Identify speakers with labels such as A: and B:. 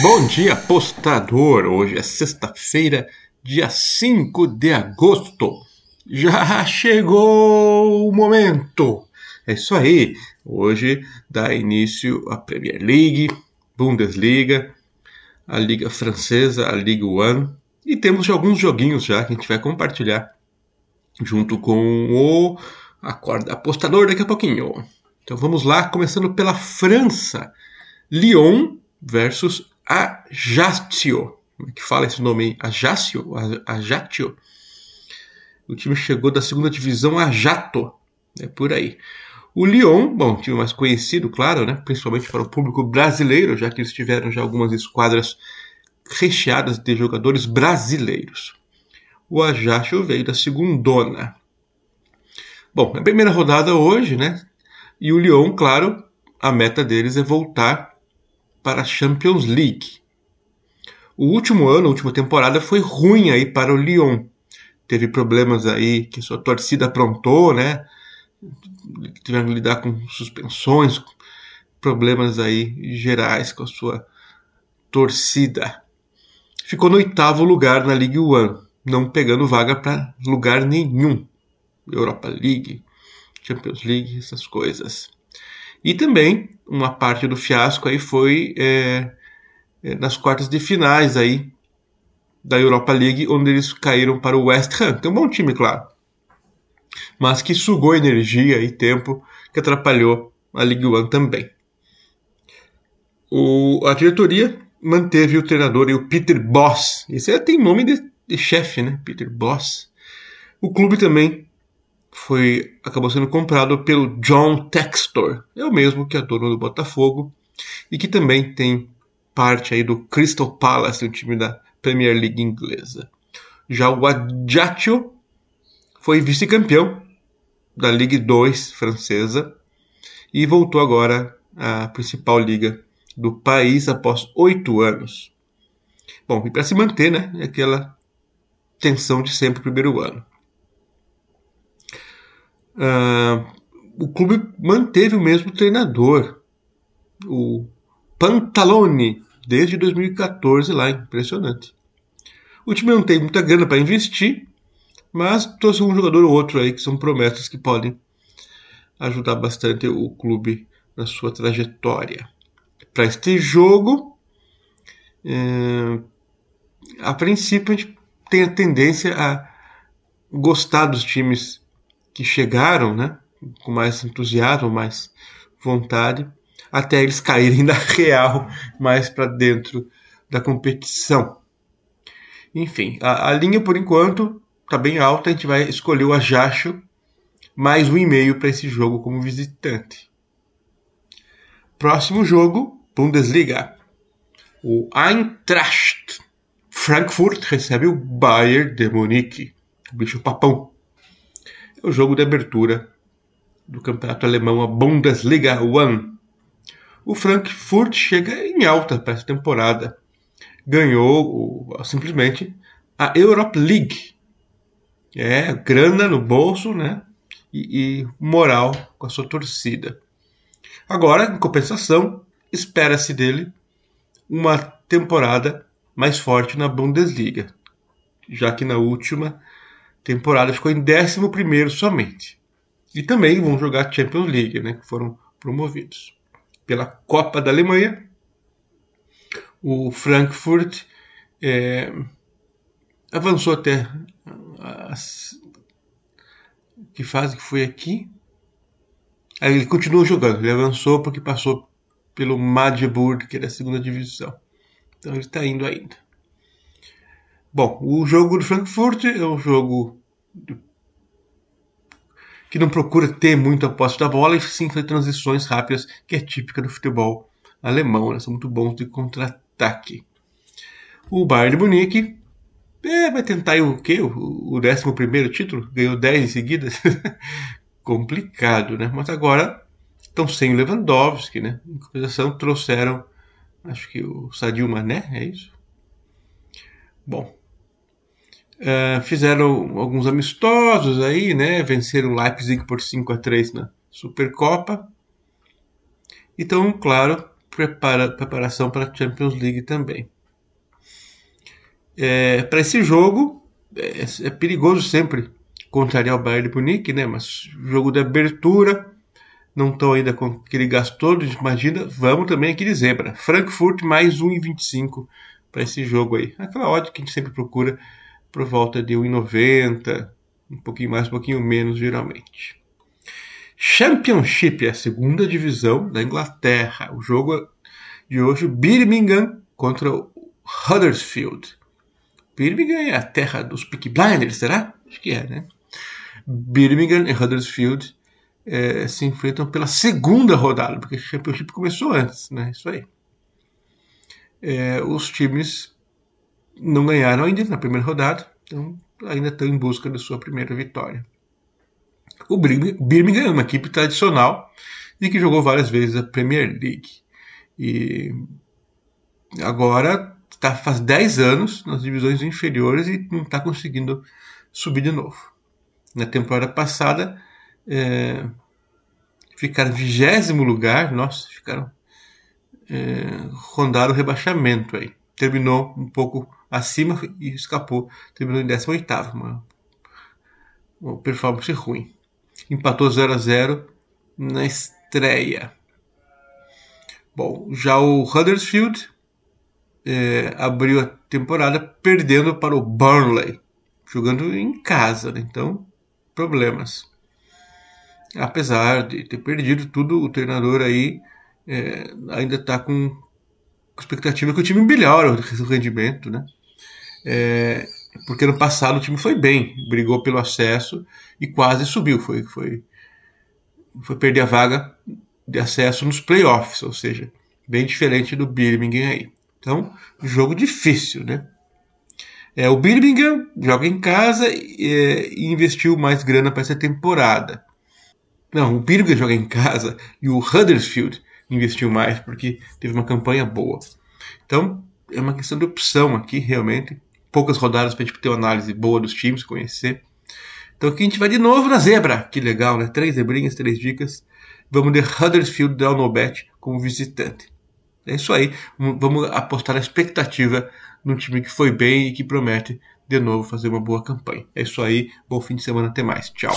A: Bom dia, apostador! Hoje é sexta-feira, dia 5 de agosto. Já chegou o momento! É isso aí! Hoje dá início a Premier League, Bundesliga, a Liga Francesa, a Liga One. E temos alguns joguinhos já que a gente vai compartilhar junto com o Acorda Apostador daqui a pouquinho. Então vamos lá, começando pela França. Lyon versus Ajaccio. Como é que fala esse nome aí? Ajaccio? Ajaccio? O time chegou da segunda divisão a Jato. É por aí. O Lyon, bom, time mais conhecido, claro, né? principalmente para o público brasileiro, já que eles tiveram já algumas esquadras recheadas de jogadores brasileiros. O Ajaccio veio da segundona. Bom, a primeira rodada hoje, né? E o Lyon, claro, a meta deles é voltar para a Champions League. O último ano, a última temporada foi ruim aí para o Lyon. Teve problemas aí que sua torcida aprontou, né? Tiveram que lidar com suspensões, problemas aí gerais com a sua torcida. Ficou no oitavo lugar na Ligue 1, não pegando vaga para lugar nenhum. Europa League, Champions League, essas coisas. E também uma parte do fiasco aí foi é, é, nas quartas de finais aí da Europa League, onde eles caíram para o West Ham, que é um bom time, claro, mas que sugou energia e tempo que atrapalhou a Ligue 1 também. O, a diretoria manteve o treinador e o Peter Boss. Esse tem nome de, de chefe, né? Peter Boss. O clube também foi acabou sendo comprado pelo John Textor, é o mesmo que é dono do Botafogo e que também tem parte aí do Crystal Palace, o time da Premier League inglesa. Já o Ajaccio foi vice-campeão da Ligue 2 francesa e voltou agora à principal liga do país após oito anos. Bom, e para se manter, né, é aquela tensão de sempre primeiro ano. Uh, o clube manteve o mesmo treinador, o Pantalone, desde 2014 lá, impressionante. O time não tem muita grana para investir, mas trouxe um jogador ou outro aí que são promessas que podem ajudar bastante o clube na sua trajetória. Para este jogo, é, a princípio a gente tem a tendência a gostar dos times que chegaram, né, com mais entusiasmo, mais vontade, até eles caírem da real mais para dentro da competição. Enfim, a, a, linha por enquanto está bem alta, a gente vai escolher o Ajaxo mais um e-mail para esse jogo como visitante. Próximo jogo, Bundesliga. O Eintracht Frankfurt recebe o Bayern de Munique, o bicho papão é o jogo de abertura do campeonato alemão, a Bundesliga One. O Frankfurt chega em alta para essa temporada. Ganhou simplesmente a Europa League. É, grana no bolso, né? E, e moral com a sua torcida. Agora, em compensação, espera-se dele uma temporada mais forte na Bundesliga, já que na última temporada ficou em 11 somente. E também vão jogar Champions League, né, que foram promovidos. Pela Copa da Alemanha, o Frankfurt é, avançou até que fase que foi aqui. Aí ele continuou jogando, ele avançou porque passou pelo Magdeburg, que é da segunda divisão. Então ele está indo ainda. Bom, o jogo do Frankfurt é um jogo que não procura ter muito a posse da bola e sim fazer transições rápidas, que é típica do futebol alemão. Né? São muito bons de contra-ataque. O Bayern de Munique é, vai tentar o quê? O, o 11 título? Ganhou 10 em seguida? Complicado, né? Mas agora estão sem o Lewandowski, né? Em compensação, trouxeram, acho que o Sadio Mané, é isso? Bom, Uh, fizeram alguns amistosos aí, né? Venceram o Leipzig por 5 a 3 na Supercopa. Então, claro, prepara, preparação para a Champions League também. É, para esse jogo, é, é, perigoso sempre contrariar o Bayern de Munique, né? Mas jogo de abertura, não estão ainda com aquele gasto todo, imagina, vamos também aqui de zebra. Frankfurt mais 1,25 para esse jogo aí. Aquela odd que a gente sempre procura por volta de 1,90, um pouquinho mais, um pouquinho menos, geralmente. Championship, a segunda divisão da Inglaterra. O jogo de hoje, Birmingham contra o Huddersfield. Birmingham é a terra dos Peaky Blinders, será? Acho que é, né? Birmingham e Huddersfield é, se enfrentam pela segunda rodada, porque o Championship começou antes, né? Isso aí. É, os times não ganharam ainda na primeira rodada, então ainda estão em busca da sua primeira vitória. O Birmingham é uma equipe tradicional e que jogou várias vezes a Premier League. E agora tá, faz 10 anos nas divisões inferiores e não está conseguindo subir de novo. Na temporada passada é, ficaram em vigésimo lugar, nossa, ficaram é, rondaram o rebaixamento aí. Terminou um pouco acima e escapou. Terminou em 18 uma, uma performance ruim. Empatou 0 a 0 na estreia. Bom, já o Huddersfield é, abriu a temporada perdendo para o Burnley, jogando em casa, né? então problemas. Apesar de ter perdido tudo, o treinador aí é, ainda está com expectativa que o time melhore o rendimento, né? É, porque no passado o time foi bem, brigou pelo acesso e quase subiu, foi, foi, foi perder a vaga de acesso nos playoffs, ou seja, bem diferente do Birmingham aí. Então, jogo difícil, né? É, o Birmingham joga em casa e, e investiu mais grana para essa temporada. Não, o Birmingham joga em casa e o Huddersfield investiu mais porque teve uma campanha boa. Então, é uma questão de opção aqui, realmente. Poucas rodadas para a gente ter uma análise boa dos times, conhecer. Então aqui a gente vai de novo na zebra. Que legal, né? Três zebrinhas, três dicas. Vamos de Huddersfield Down no Bet como visitante. É isso aí. Vamos apostar na expectativa num time que foi bem e que promete de novo fazer uma boa campanha. É isso aí. Bom fim de semana. Até mais. Tchau.